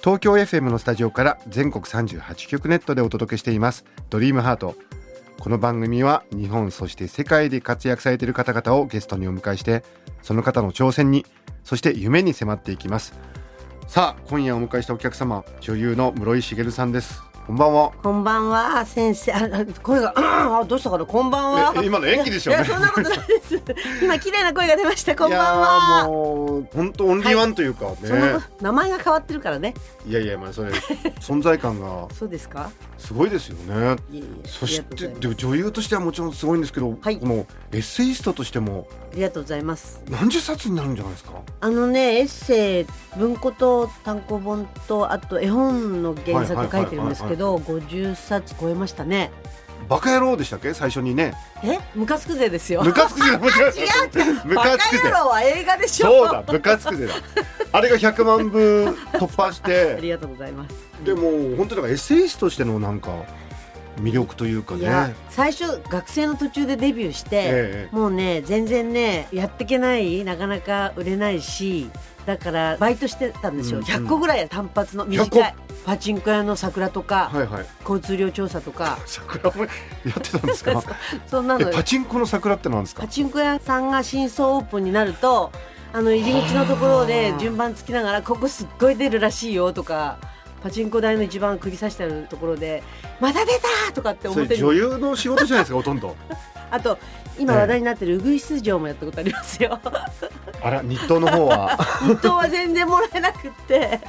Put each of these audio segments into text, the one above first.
東京 FM のスタジオから全国38局ネットでお届けしています。ドリームハート。この番組は日本そして世界で活躍されている方々をゲストにお迎えしてその方の挑戦にそして夢に迫っていきます。さあ今夜お迎えしたお客様女優の室井茂さんです。こんばんは。こんばんは。先生ああ声があどうしたかな？こんばんは。え今の演技でしょうね。いやそんなことないです。今綺麗な声が出ました。こんばんいやーはもう本当オンリーワンというかね、そんなこと名前が変わってるからね。い、やいやまあそれ存在感がそうですか？すごいですよね。いえいえそしてでも女優としてはもちろんすごいんですけど、はい。このエッセイストとしてもありがとうございます。何十冊になるんじゃないですか？あのねエッセイ文庫と単行本とあと絵本の原作書いてるんですけど50冊超えましたね。バカ野郎でしたっけ？最初にね。え？ムカつくぜですよ。ムカつくぜ。違えた ムバカカつくは映画でしょ。そうだムカつくぜだ。あれが100万部突破しあてりがとうございます。でも本当だからエッセイストとしてのなんか魅力というかね。最初学生の途中でデビューして、ええ。もうね全然ねやってけないなかなか売れないしだからバイトしてたんですよ、うん100個ぐらい単発の短100いパチンコ屋の桜とか、はいはい。交通量調査とか。桜もやってたんですか？そんなのえパチンコの桜って何ですか？パチンコ屋さんが新装オープンになるとあの入り口のところで順番つきながらここすっごい出るらしいよとかパチンコ台の一番釘刺してあるところでまた出たとかってそ表に。れ女優の仕事じゃないですかほとんど。あと今話題になってるウグイス城もやったことありますよ。あら日東の方は 日当は全然もらえなくって。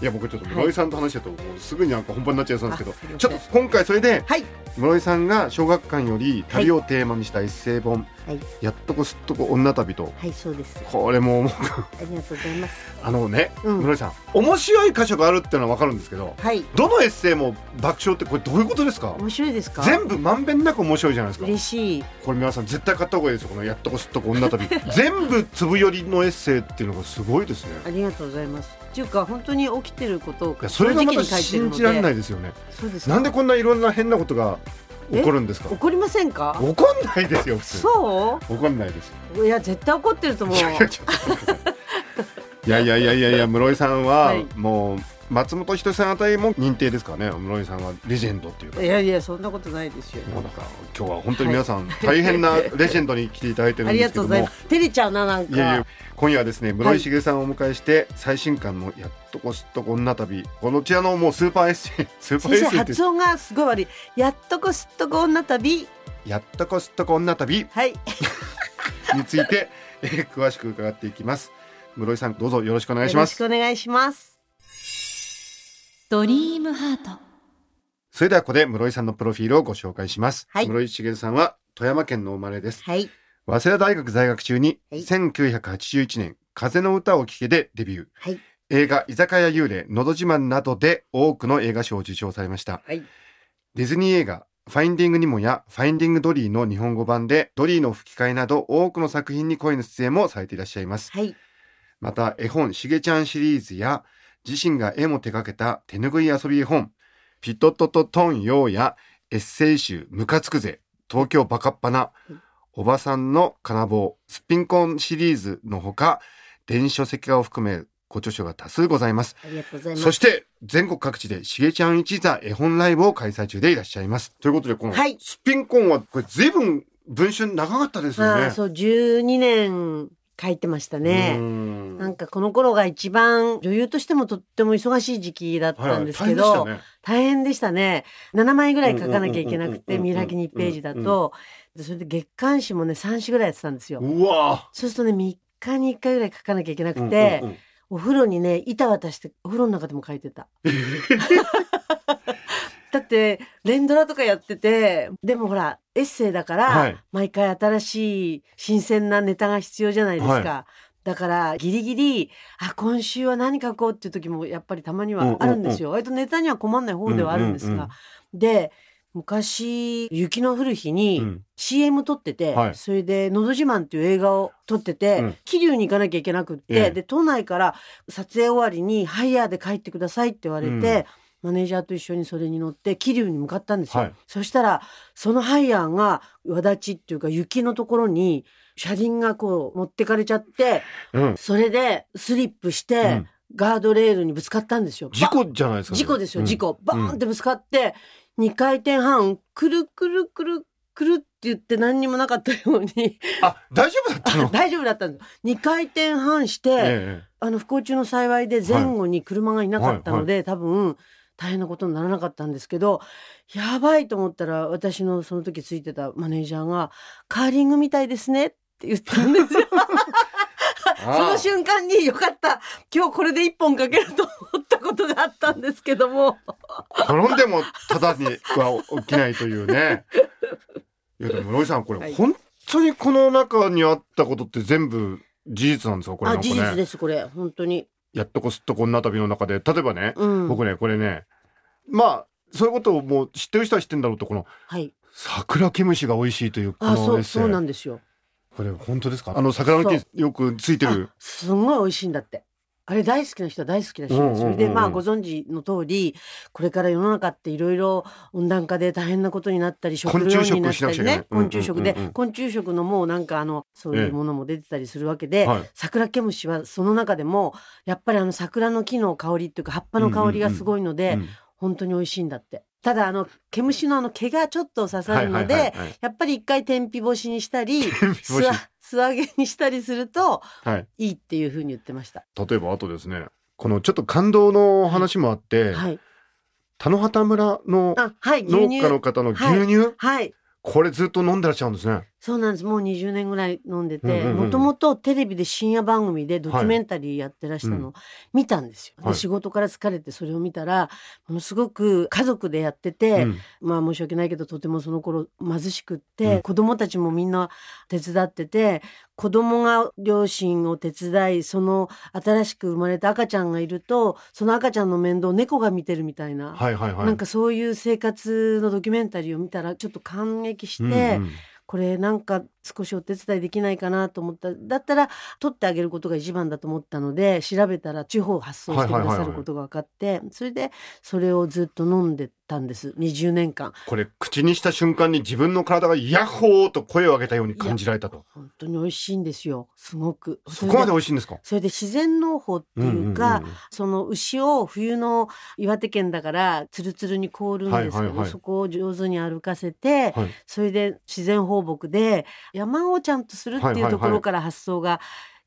いや僕ちょっと室井さんと話してると、もうすぐになんか本番になっちゃいそうなんですけどちょっと今回それではい。室井さんが小学館より旅をテーマにしたエッセイ本「はい。やっとこすっとこ女旅と」はい、そうです。これもありがとうございます。あのね、うん室井さん面白い箇所があるっていうのは分かるんですけどはい。どのエッセイも爆笑ってこれどういうことですか？面白いですか？全部まんべんなく面白いじゃないですか嬉しい。これ皆さん絶対買った方がいいですよこの「やっとこすっとこ女旅」全部粒寄りのエッセイっていうのがすごいですねありがとうございます。っていうか、本当に起きてることをそれがまた信じられないで。ですよねそうですか。なんでこんないろんな変なことが起こるんですか？怒りませんか？怒んないですよ普通そ怒んないですう。いや、絶対怒ってると思うい。やいやいいやいやいや室井さんははいもう松本人志さんあたりも認定ですからね？室井さんはレジェンドっていうかいやいや、そんなことないですよ。もうなんか今日は本当に皆さん大変なレジェンドに来ていただいてるありがんですけどもとうございます。照れちゃうな、なんか。いやいや今夜はですね室井茂さんをお迎えして、最新刊の「やっとこすっとこ女旅」このちらのもうスーパーエッセイ スーパーエッセイ発音がすごい悪い。やっとこすっとこ女旅。やっとこすっとこ女旅はい。について、えー詳しく伺っていきます室井さんどうぞよろしくお願いしますよろしくお願いします。ドリームハートそれではここで室井さんのプロフィールをご紹介します、はい室井茂さんは富山県の生まれですはい。早稲田大学在学中にはい1981年風の歌を聴けでデビューはい。映画居酒屋幽霊のど自慢などで多くの映画賞を受賞されましたはい。ディズニー映画ファインディングニモやファインディングドリーの日本語版でドリーの吹き替えなど多くの作品に声の出演もされていらっしゃいますはい。また絵本しげちゃんシリーズや自身が絵も手掛けた手ぬぐい遊び絵本ピトトトトンヨーやエッセイ集ムカつくぜ東京バカッパなおばさんの金棒すっぴんこんシリーズのほか電子書籍化を含めご著書が多数ございます。ありがとうございます。そして全国各地でしげちゃん一座絵本ライブを開催中でいらっしゃいます。ということでこのはい。すっぴんこんはこれ随分文春長かったですよね。そう、12年書いてましたうね。んなんかこの頃が一番女優としてもとっても忙しい時期だったんですけど、はいはい大変でしたね大変でしたね。7枚ぐらい書かなきゃいけなくて、見開き2ページだと、でそれで月刊誌もね、3誌ぐらいやってたんですよ。そうするとね、3日に1回ぐらい書かなきゃいけなくうんて、お風呂にね、板渡して、お風呂の中でも書いてた。だって、連ドラとかやってて、でもほら、エッセイだから、はい。毎回新しい新鮮なネタが必要じゃないですか。だからギリギリあ今週は何書こうっていう時もやっぱりたまにはあるんですよ、割とネタには困んない方ではあるんですが、うんうんうんで昔雪の降る日にうん。CM 撮ってて、はい。それで「のど自慢」っていう映画を撮ってて、うん。桐生に行かなきゃいけなくって、ええ。で都内から撮影終わりに「ハイヤーで帰ってください」って言われて、うんマネージャーと一緒にそれに乗って桐生に向かったんですよ、はいそしたらそのハイヤーが輪立ちっていうか雪のところに車輪がこう持ってかれちゃってうん。それでスリップして、うんガードレールにぶつかったんですよ。事故じゃないですか。事故ですよ、うん事故。バーンってぶつかって、2回転半、くるくるくるくるって言って何にもなかったように、あ、大丈夫だったの？大丈夫だったんです。2回転半して、えあの、不幸中の幸いで前後に車がいなかったので、多分、大変なことにならなかったんですけど、やばいと思ったら、私のその時ついてたマネージャーが、カーリングみたいですねって言ったんですよ。えその瞬間によかった。今日これで一本かけると思ったことがあったんですけども。転んでもただには起きないというね。いやでもロイさんこれ、はい本当にこの中にあったことって全部事実なんですか？これね。事実です、これ。本当に。やっとこすっとこんな旅の中で例えばね、うん。僕ねこれねまあそういうことをもう知ってる人は知ってるんだろうとこのはい。桜毛虫が美味しいというこあ、そう、のエッセイ。そうなんですよ。これ本当ですか？あの桜の木よくついてる。あすんごい美味しいんだって。あれ大好きな人は大好きだし、うんうんうんうん。それでまあご存知の通り、これから世の中っていろいろ温暖化で大変なことになったり、食料になったりね、昆昆虫食で、昆虫食のもうなんかあの、そういうものも出てたりするわけで、はい。桜毛虫はその中でも、やっぱりあの桜の木の香りっていうか葉っぱの香りがすごいので、うん本当に美味しいんだって。ただあの、毛虫のあの毛がちょっと刺さるので、はいはいはいはいやっぱり一回天日干しにしたり、素揚げにしたりするとはいいいっていうふうに言ってました。例えばあとですねこのちょっと感動の話もあって、はい。田野畑村の農乳。家の方の牛乳、はい。これずっと飲んでらっしゃるんですね。そうなんです。もう20年ぐらい飲んでて、もともとテレビで深夜番組でドキュメンタリーやってらしたのを見たんですよ。はい。で、仕事から疲れてそれを見たら、ものすごく家族でやってて、うん。まあ申し訳ないけどとてもその頃貧しくって、うん。子供たちもみんな手伝ってて子供が両親を手伝いその新しく生まれた赤ちゃんがいるとその赤ちゃんの面倒を猫が見てるみたいな、はいはいはい。なんかそういう生活のドキュメンタリーを見たらちょっと感激して、うんうんこれなんか少しお手伝いできないかなと思った。だったら取ってあげることが一番だと思ったので調べたら地方発送してくださることが分かって、それでそれをずっと飲んでたんです。20年間。これ口にした瞬間に自分の体がヤッホーと声を上げたように感じられたと。本当に美味しいんですよ。すごく。そこまで美味しいんですか？それで自然農法っていうか、んんん。その牛を冬の岩手県だからツルツルに凍るんですけど、はいはいはい。そこを上手に歩かせて、はい。それで自然放牧で山をちゃんとするってはいはいはいいうところから発想が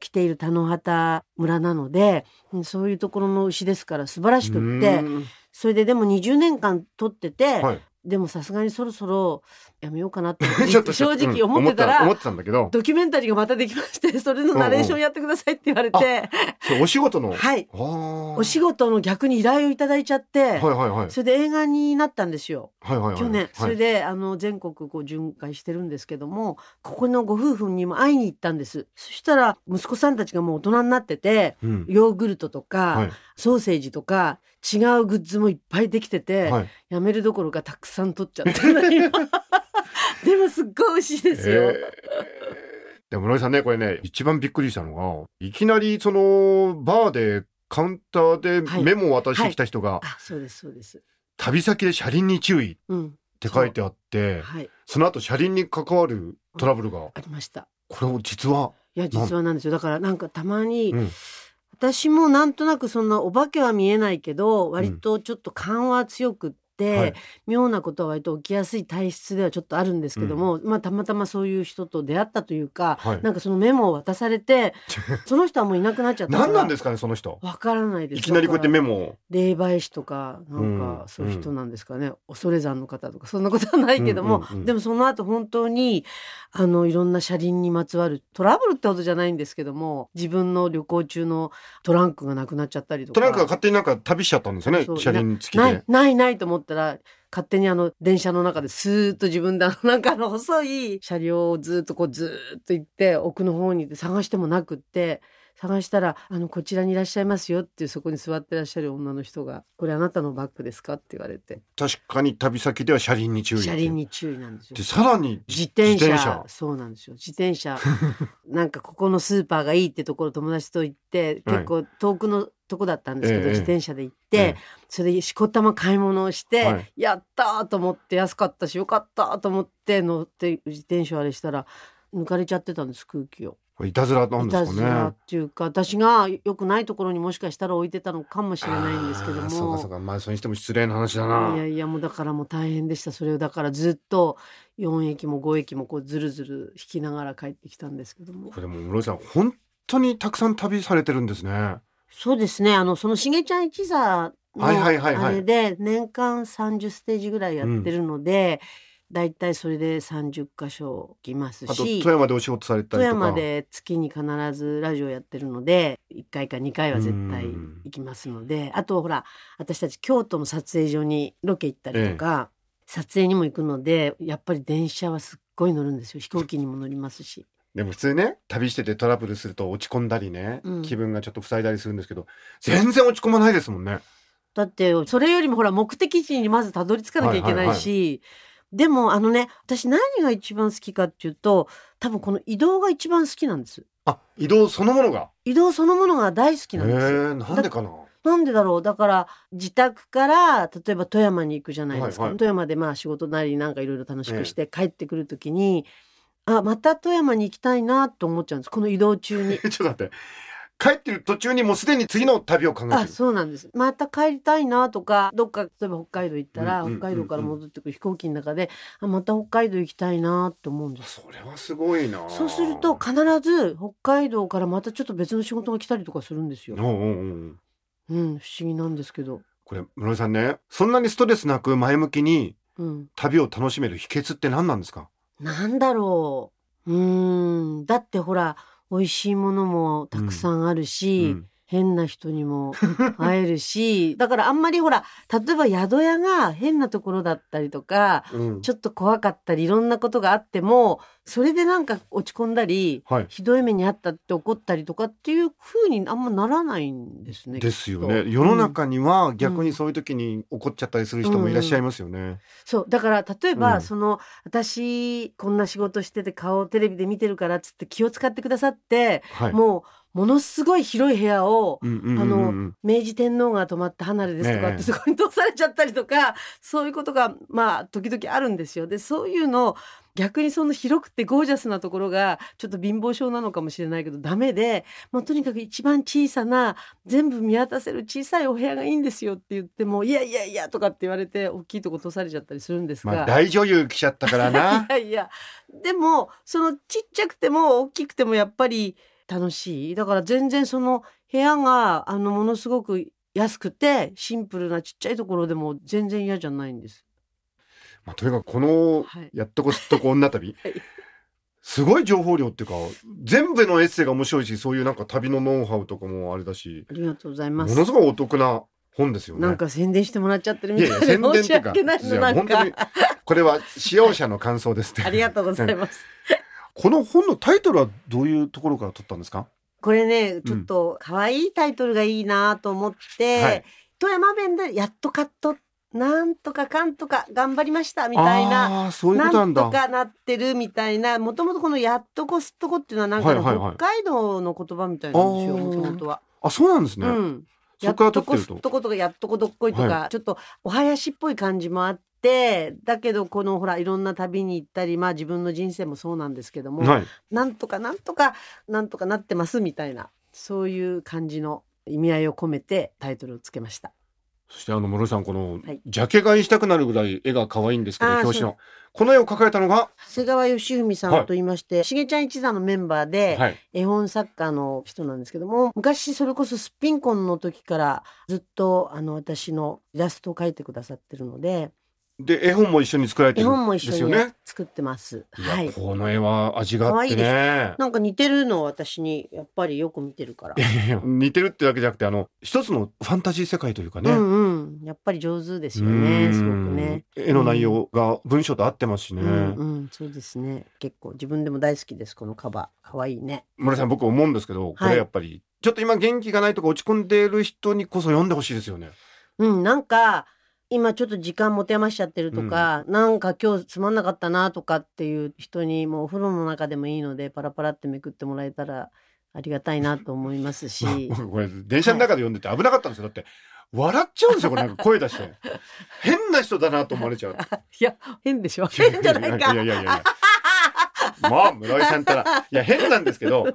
来ている田野畑村なので、うんそういうところの牛ですから素晴らしくってうんそれででも20年間取ってて、はい。でもさすがにそろそろやめようかなって思って ちょっと正直思ってたら、うん思ってたんだけど、ドキュメンタリーがまたできまして それのナレーションやってくださいって言われて、そうお仕事の？はいお仕事の逆に依頼をいただいちゃって、はいはいはい。それで映画になったんですよ。はいはいはい。去年、それで。であの全国こう巡回してるんですけどもここのご夫婦にも会いに行ったんですそしたら息子さんたちがもう大人になっててうんヨーグルトとか、はいソーセージとか違うグッズもいっぱいできてて、はい。やめるどころかたくさん取っちゃってでもすっごい美味しいですよ、えー。でも室井さんねこれね一番びっくりしたのがいきなりそのバーでカウンターでメモを渡してきた人が、あそうですそうです。旅先で車輪に注意っうん。て書いてあってはい。その後車輪に関わるトラブルが。ありました。これを実はいや実はなんですよ。だからなんかたまに、うん。私もなんとなくそんなお化けは見えないけど割とちょっと勘は強くって、はい。妙なことは割と起きやすい体質ではちょっとあるんですけども、まあたまたまそういう人と出会ったというか、はい。なんかそのメモを渡されてその人はもういなくなっちゃった何なんですかねその人。わからないです。いきなりこうやってメモモを。霊媒師とかなんうん。かそういう人なんですかね、恐山の方とかそんなことはないけども、うんうんうんでもその後本当にあのいろんな車輪にまつわるトラブルってことじゃないんですけども自分の旅行中のトランクがなくなっちゃったりとか。トランクが勝手になんか旅しちゃったんですよね車輪付きないでないないと思ったら勝手にあの電車の中でスーッと自分であの なんかの細い車両をずっとこうずっと行って奥の方に行って探してもなくって探したら「あのこちらにいらっしゃいますよ」っていうそこに座ってらっしゃる女の人が「これあなたのバッグですか?」って言われて。確かに旅先では車輪に注意車輪に注意なんですよ。で。さらに自転車。自転そうなんですよ。自転車。なんかここのスーパーがいいってところ友達と行って はい。結構遠くのとこだったんですけど、ええ。自転車で行って、ええ。それでしこたま買い物をして、はいやったー！と思って安かったしよかった！ーと思って乗って自転車あれしたら抜かれちゃってたんです空気を。いたずらなんいたですかね。ずらっていうか私が良くないところにもしかしたら置いてたのかもしれないんですけどあーそうかそうも。か。まあそれにしても失礼な話だな。いやいやもうだからもう大変でした。それをだからずっと4駅も5駅もこうずるずる引きながら帰ってきたんですけども。これでも室井さん本当にたくさん旅されてるんですね。そうですね。あのそのしげちゃん一座のはいはいはいはい。あれで年間30ステージぐらいやってるので、だいたいそれで30箇所来ますあとし富山でお仕事された富りとか。山で月に必ずラジオやってるので1回か2回は絶対うん。行きますのであとほら私たち京都の撮影所にロケ行ったりとか、撮影にも行くのでやっぱり電車はすっごい乗るんですよ。飛行機にも乗りますし。でも普通ね旅しててトラブルすると落ち込んだりね、うん。気分がちょっと塞いだりするんですけど全然落ち込まないですもんね。だってそれよりもほら目的地にまずたどり着かなきゃいけないし、でもあのね私何が一番好きかっていうと多分この移動が一番好きなんです。あ移動そのものが？移動そのものが大好きへなんですよ。えなんでかな？なんでだろう？だから自宅から例えば富山に行くじゃないですか、はいはい。富山でまあ仕事なりなんかいろいろ楽しくして帰ってくる時に、あまた富山に行きたいなと思っちゃうんです。この移動中に。ちょっと待って帰ってる途中にもうすでに次の旅を考えてあるそうなんです。また帰りたいなとかどっか例えば北海道行ったら、うんうんうんうん。北海道から戻ってくる飛行機の中であまた北海道行きたいなと思うんです。それはすごいな。そうすると必ず北海道からまたちょっと別の仕事が来たりとかするんですよ。おうおうおう。うん不思議なんですけど。これ室井さんねそんなにストレスなく前向きにうん。旅を楽しめる秘訣って何なんですか？なんだろう。うーん。だってほら美味しいものもたくさんあるし、うん変な人にも会えるし だからあんまりほら例えば宿屋が変なところだったりとかうん。ちょっと怖かったりいろんなことがあってもそれでなんか落ち込んだりはい。ひどい目にあったって怒ったりとかっていう風にあんまならないんですね。ですよね。世の中には逆にそういう時に怒っちゃったりする人もいらっしゃいますよね、そう。だから例えば、うん。その私こんな仕事してて顔をテレビで見てるからっつって気を使ってくださって、はい。もうものすごい広い部屋を、あの明治天皇が泊まった離れですとかってそこに通されちゃったりとか そういうことがまあ時々あるんですよ。でそういうのを逆にその広くてゴージャスなところがちょっと貧乏症なのかもしれないけどダメで、まあ、とにかく一番小さな全部見渡せる小さいお部屋がいいんですよって言ってもいやいやいやとかって言われて大きいとこ通されちゃったりするんですが。まあ大女優来ちゃったからな いやいやでもそのちっちゃくても大きくてもやっぱり楽しいだから全然その部屋があのものすごく安くてシンプルなちっちゃいところでも全然嫌じゃないんです。まあ、とにかくこのはいやっとこすっとこ女旅、はいすごい情報量っていうか全部のエッセイが面白いしそういうなんか旅のノウハウとかもあれだしありがとうございます。ものすごいお得な本ですよね。なんか宣伝してもらっちゃってるみたいで申し訳ないのなん本当にかこれは使用者の感想ですって ありがとうございます。この本のタイトルはどういうところから取ったんですか？これねちょっと可愛いタイトルがいいなと思って、はい。富山弁でやっとカットなんとかかんとか頑張りましたみたいなういうなんとかなってるみたいなもともとこの「やっとこすっとこ」っていうのはなんかのはいはいはい。北海道の言葉みたいなんですよもともとは。あそうなんですね、うん、やっとこすっとことかやっとこどっこいとか、はちょっとお囃子っぽい感じもあってだけどこのほらいろんな旅に行ったりまあ自分の人生もそうなんですけども、はい。なんとかなんとかなんとかなってますみたいなそういう感じの意味合いを込めてタイトルをつけました。そしてあの室井さんこの、はい。ジャケ買いしたくなるぐらい絵が可愛いんですけど表紙の。この絵を描かれたのが？長谷川義文さんと言いまして、しげちゃん一座のメンバーで、はい。絵本作家の人なんですけども昔それこそすっぴんこんの時からずっとあの私のイラストを描いてくださってるのでで絵本も一緒に作られて絵る本も一緒にんですよね作ってます。はい。この絵は味があって可ねなんか似てるの私にやっぱりよく見てるから。似てるってわけじゃなくてあの一つのファンタジー世界というかね、うんうん。やっぱり上手ですよね。すごくね。うん絵の内容が文章と合ってますしね、うんうん、そうですね。結構自分でも大好きです。このカバー。可愛いね。村井さん僕思うんですけどこれやっぱり、ちょっと今元気がないとか落ち込んでいる人にこそ読んでほしいですよねうん、なんか、今ちょっと時間持て余しちゃってるとか、なんか今日つまんなかったなとかっていう人にもうお風呂の中でもいいのでパラパラってめくってもらえたらありがたいなと思いますし。僕これ電車の中で読んでて危なかったんですよ。だって笑っちゃうんですよこれなんか声出して。変な人だなと思われちゃう。いや変でしょ。変じゃないかいやいやいやいやまあ村井さんったら。いや変なんですけど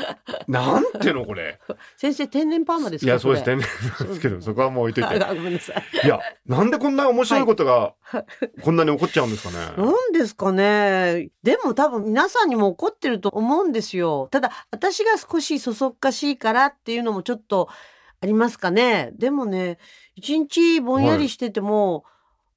なんていうのこれ。先生天然パーマですか？いやそうです。天然なんですけどそこはもう置いといて。あごめんなさい。いやなんでこんな面白いことがこんなに起こっちゃうんですかね、なんですかね。でも多分皆さんにも怒ってると思うんですよ。ただ私が少しそそっかしいからっていうのもちょっとありますかね。でもね一日ぼんやりしてても、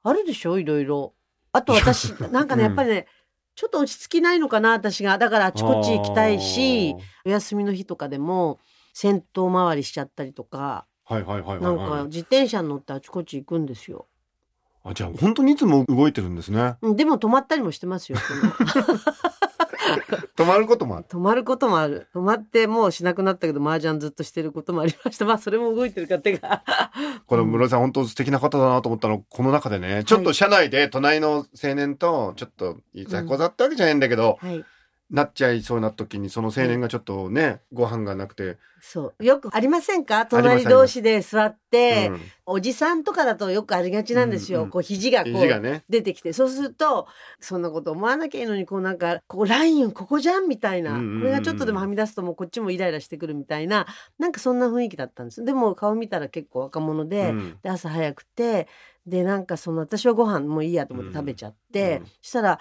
あるでしょ？いろいろ。あと私なんかね、うんやっぱりねちょっと落ち着きないのかな私が。だからあちこち行きたいしお休みの日とかでも銭湯回りしちゃったりとか。はいはいはいはい、なんかはい、自転車に乗ってあちこち行くんですよ。あじゃあ本当にいつも動いてるんですね。うんでも止まったりもしてますよ。止まることもある止まることもある。止まってもうしなくなったけど、麻雀ずっとしてることもありました。まあ、それも動いてるか手が。これ室井さん本当素敵な方だなと思ったのこの中でねちょっと車内で隣の青年とちょっといざこざってわけじゃないんだけど、はい。なっちゃいそうな時にその青年がちょっとねご飯がなくて、そう。よくありませんか？隣同士で座って、うん。おじさんとかだとよくありがちなんですよ。うんうんこう、肘がこう、肘がね。出てきて。そうすると、そんなこと思わなきゃいいのに、こうなんか、ここラインここじゃんみたいな。うんうんうん。これがちょっとでもはみ出すともうこっちもイライラしてくるみたいな、なんかそんな雰囲気だったんです。でも顔見たら結構若者で、うん。で朝早くてでなんかその私はご飯もういいやと思って食べちゃって、うんしたら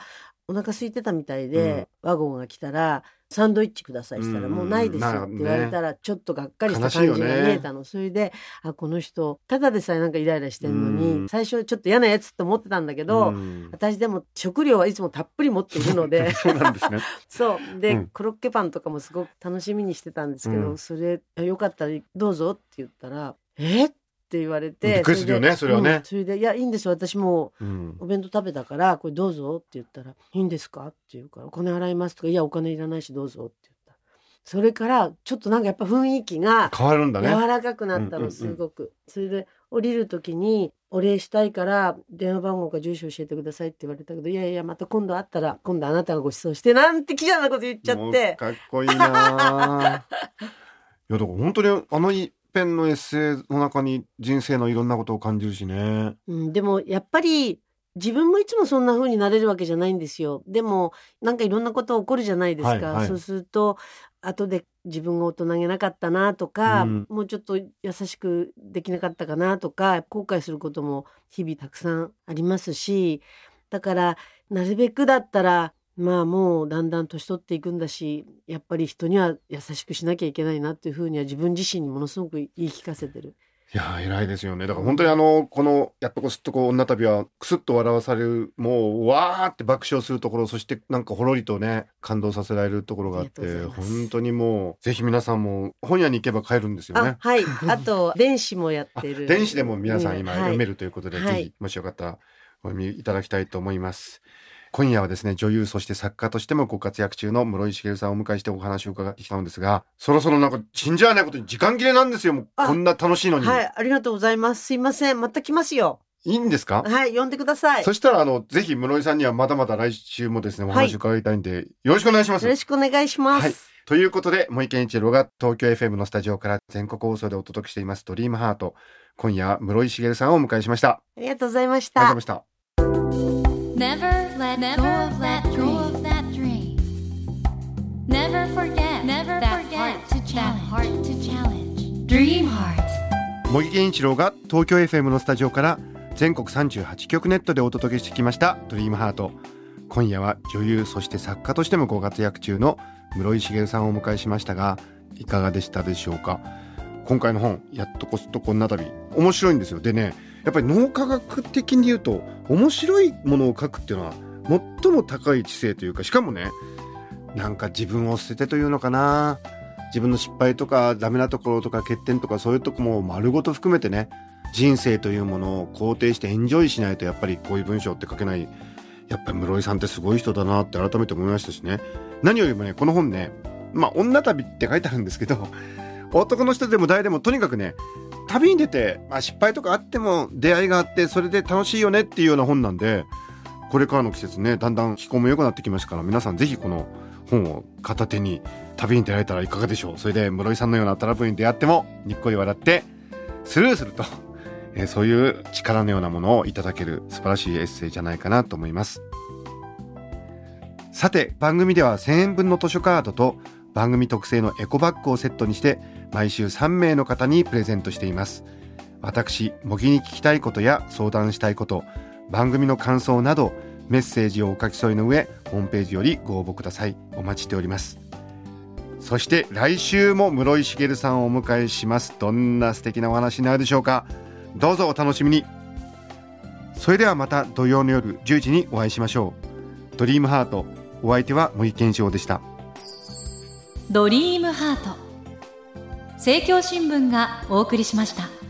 お腹空いてたみたいで、ワゴンが来たら「サンドイッチください」したら「うん。もうないです」って言われたらちょっとがっかりした感じが見えたの、それであこの人ただでさえなんかイライラしてんのに、うん。最初はちょっと嫌なやつと思ってたんだけど、うん。私でも食料はいつもたっぷり持っているので そうなんですね。そう。で、うん。コロッケパンとかもすごく楽しみにしてたんですけど、うん。それよかったらどうぞって言ったら「え？っ?」って言われてびっくりするよねでそれはね。うんそれで「いやいいんです私もお弁当食べたからこれどうぞ」って言ったら「いいんですか?」って言うから「お金払います」とか「いやお金いらないしどうぞ」って言った。それからちょっとなんかやっぱ雰囲気が変わるんだ柔ねらかくなったのすごく、それで降りる時に「お礼したいから電話番号か住所教えてください」って言われたけど「いやいやまた今度会ったら今度あなたがご馳走して」なんて気じゃなこと言っちゃって。かっこいいなあいやだから本当にあの一編のエッセイの中に人生のいろんなことを感じるしねうん、でもやっぱり自分もいつもそんな風になれるわけじゃないんですよ。でもなんかいろんなこと起こるじゃないですか。はいはいそうすると後で自分が大人げなかったなとか、うんもうちょっと優しくできなかったかなとか後悔することも日々たくさんありますしだからなるべくだったらまあもうだんだん年取っていくんだしやっぱり人には優しくしなきゃいけないなっていうふうには自分自身にものすごく言い聞かせてる。いやー偉いですよねだから本当にあのこの「やっとこすっとこ女旅」はクスッと笑わされるもうわーって爆笑するところそしてなんかほろりとね感動させられるところがあって本当にもうぜひ皆さんも本屋に行けば買えるんですよね。あはいあと電子もやっあてる電子でも皆さん今はい読めるということで、はいぜひもしよかったらお読みいただきたいと思います。今夜はですね女優そして作家としてもご活躍中の室井茂さんをお迎えしてお話を伺ってきたのですがそろそろなんか信じられないことに時間切れなんですよもうあこんな楽しいのに、はい、ありがとうございます。すいません。また来ますよ。いいんですか？はい、呼んでください。よそしたらあのぜひ室井さんにはまだまだ来週もですねおはい話を伺いたいんで、よろしくお願いしますろ。しくお願いします。はいということで森健一郎が東京 FM のスタジオから全国放送でお届けしています「ドリームハート今夜は室井茂さんをお迎えしました。ありがとうございましありがとうございたま。した。Never let go of that go of that dream. Never forget, never that forget heart to that heart to challenge. Dream heart. 茂木健一郎が東京 FM のスタジオから全国38局ネットでお届けしてきました「ドリームハート今夜は女優そして作家としてもご活躍中の室井茂さんをお迎えしましたがいかがでしたでしょうか？今回の本「やっとこすっとこんな旅」面白いんですよでねやっぱり脳科学的に言うと面白いものを書くっていうのは最も高い知性というかしかもねなんか自分を捨ててというのかな。自分の失敗とかダメなところとか欠点とかそういうとこも丸ごと含めてね人生というものを肯定してエンジョイしないとやっぱりこういう文章って書けない。やっぱり室井さんってすごい人だなって改めて思いましたしね。何よりもねこの本ねまあ女旅って書いてあるんですけど男の人でも誰でもとにかくね旅に出て、まあ、失敗とかあっても出会いがあってそれで楽しいよねっていうような本なんでこれからの季節ねだんだん気候も良くなってきましたから皆さんぜひこの本を片手に旅に出られたらいかがでしょう。それで室井さんのようなトラブルに出会ってもにっこり笑ってスルーすると、えー、そういう力のようなものをいただける素晴らしいエッセイじゃないかなと思います。さて番組では1000円分の図書カードと番組特製のエコバッグをセットにして毎週3名の方にプレゼントしています。私模擬に聞きたいことや相談したいこと番組の感想などメッセージをお書き添えの上ホームページよりご応募ください。お待ちしております。そして来週も室井茂さんをお迎えします。どんな素敵なお話になるでしょうか。どうぞお楽しみに。それではまた土曜の夜10時にお会いしましょう。ドリームハート。お相手は森健翔でした。ドリームハート。政教新聞がお送りしました。